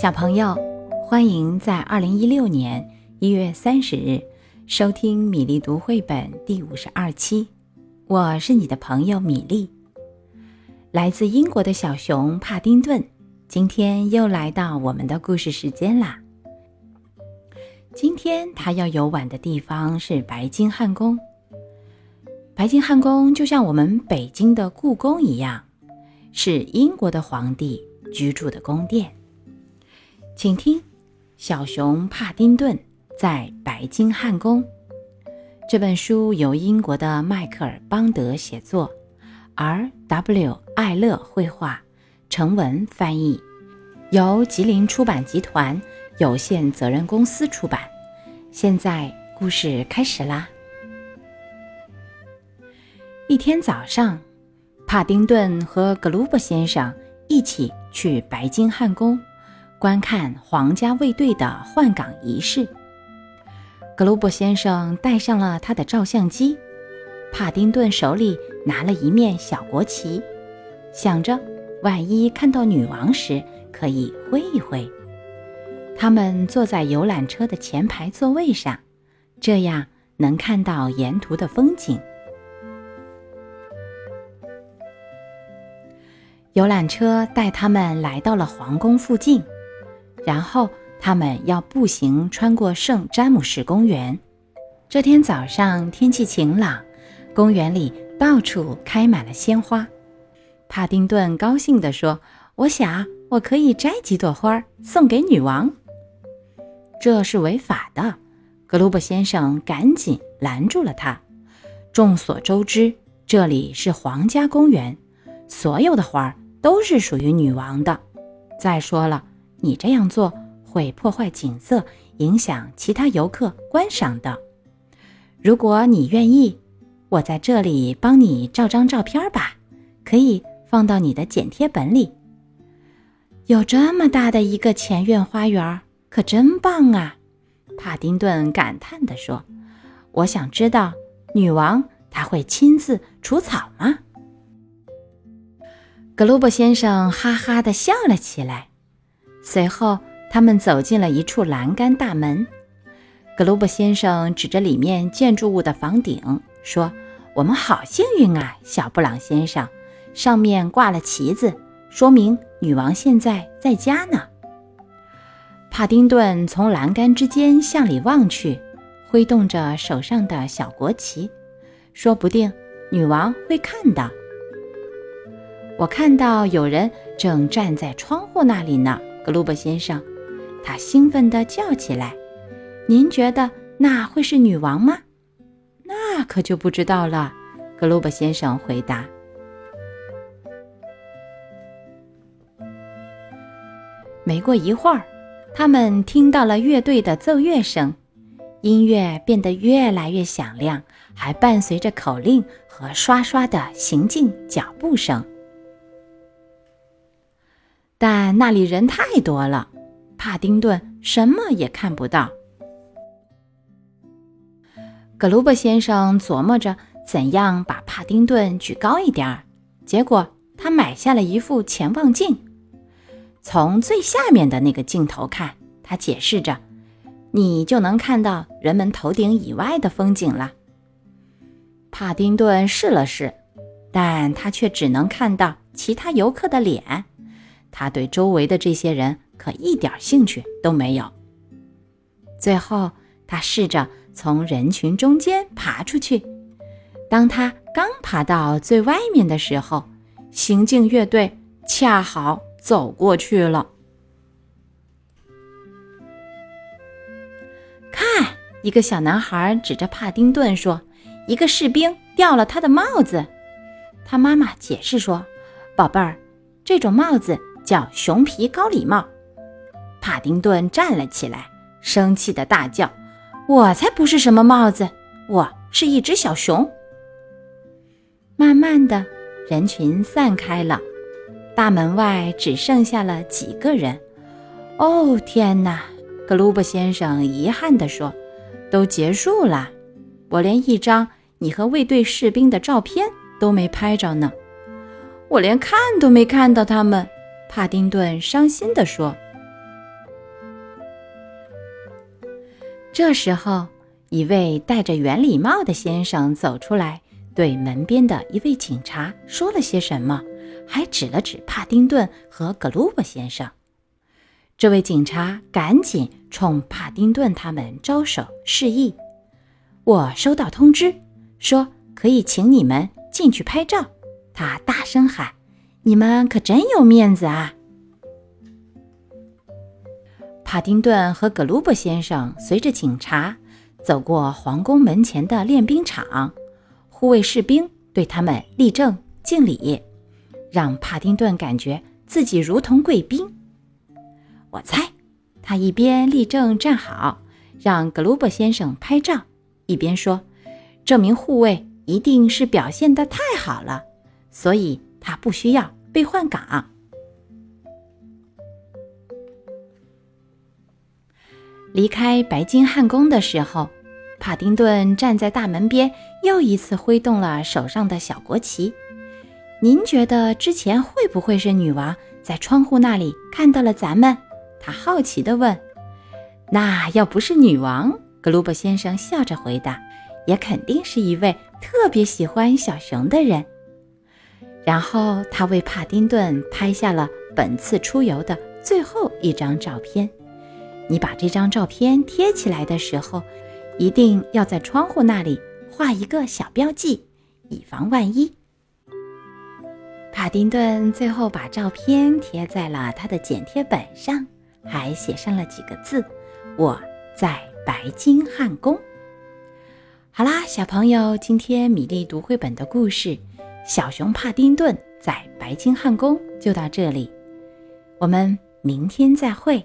小朋友，欢迎在二零一六年一月三十日收听米粒读绘本第五十二期。我是你的朋友米粒。来自英国的小熊帕丁顿，今天又来到我们的故事时间啦。今天他要游玩的地方是白金汉宫。白金汉宫就像我们北京的故宫一样，是英国的皇帝居住的宫殿。请听《小熊帕丁顿在白金汉宫》这本书由英国的迈克尔·邦德写作，R.W. 艾勒绘画，成文翻译，由吉林出版集团有限责任公司出版。现在故事开始啦！一天早上，帕丁顿和格鲁伯先生一起去白金汉宫。观看皇家卫队的换岗仪式，格鲁伯先生带上了他的照相机，帕丁顿手里拿了一面小国旗，想着万一看到女王时可以挥一挥。他们坐在游览车的前排座位上，这样能看到沿途的风景。游览车带他们来到了皇宫附近。然后他们要步行穿过圣詹姆士公园。这天早上天气晴朗，公园里到处开满了鲜花。帕丁顿高兴地说：“我想我可以摘几朵花送给女王。”这是违法的，格鲁伯先生赶紧拦住了他。众所周知，这里是皇家公园，所有的花都是属于女王的。再说了。你这样做会破坏景色，影响其他游客观赏的。如果你愿意，我在这里帮你照张照片吧，可以放到你的剪贴本里。有这么大的一个前院花园，可真棒啊！帕丁顿感叹地说：“我想知道，女王她会亲自除草吗？”格鲁伯先生哈哈地笑了起来。随后，他们走进了一处栏杆大门。格鲁伯先生指着里面建筑物的房顶说：“我们好幸运啊，小布朗先生，上面挂了旗子，说明女王现在在家呢。”帕丁顿从栏杆之间向里望去，挥动着手上的小国旗，说不定女王会看到。我看到有人正站在窗户那里呢。格鲁伯先生，他兴奋地叫起来：“您觉得那会是女王吗？”“那可就不知道了。”格鲁伯先生回答。没过一会儿，他们听到了乐队的奏乐声，音乐变得越来越响亮，还伴随着口令和刷刷的行进脚步声。但那里人太多了，帕丁顿什么也看不到。格鲁伯先生琢磨着怎样把帕丁顿举高一点儿，结果他买下了一副潜望镜。从最下面的那个镜头看，他解释着，你就能看到人们头顶以外的风景了。帕丁顿试了试，但他却只能看到其他游客的脸。他对周围的这些人可一点兴趣都没有。最后，他试着从人群中间爬出去。当他刚爬到最外面的时候，行进乐队恰好走过去了。看，一个小男孩指着帕丁顿说：“一个士兵掉了他的帽子。”他妈妈解释说：“宝贝儿，这种帽子。”叫熊皮高礼帽，帕丁顿站了起来，生气的大叫：“我才不是什么帽子，我是一只小熊。”慢慢的，人群散开了，大门外只剩下了几个人。哦，天哪！格鲁伯先生遗憾地说：“都结束了，我连一张你和卫队士兵的照片都没拍着呢，我连看都没看到他们。”帕丁顿伤心地说。这时候，一位戴着圆礼帽的先生走出来，对门边的一位警察说了些什么，还指了指帕丁顿和格鲁伯先生。这位警察赶紧冲帕丁顿他们招手示意，我收到通知，说可以请你们进去拍照。他大声喊。你们可真有面子啊！”帕丁顿和格鲁伯先生随着警察走过皇宫门前的练兵场，护卫士兵对他们立正敬礼，让帕丁顿感觉自己如同贵宾。我猜，他一边立正站好，让格鲁伯先生拍照，一边说：“这名护卫一定是表现得太好了，所以他不需要被换岗。”离开白金汉宫的时候，帕丁顿站在大门边，又一次挥动了手上的小国旗。您觉得之前会不会是女王在窗户那里看到了咱们？他好奇地问。那要不是女王，格鲁伯先生笑着回答，也肯定是一位特别喜欢小熊的人。然后他为帕丁顿拍下了本次出游的最后一张照片。你把这张照片贴起来的时候，一定要在窗户那里画一个小标记，以防万一。帕丁顿最后把照片贴在了他的剪贴本上，还写上了几个字：“我在白金汉宫。”好啦，小朋友，今天米粒读绘本的故事《小熊帕丁顿在白金汉宫》就到这里，我们明天再会。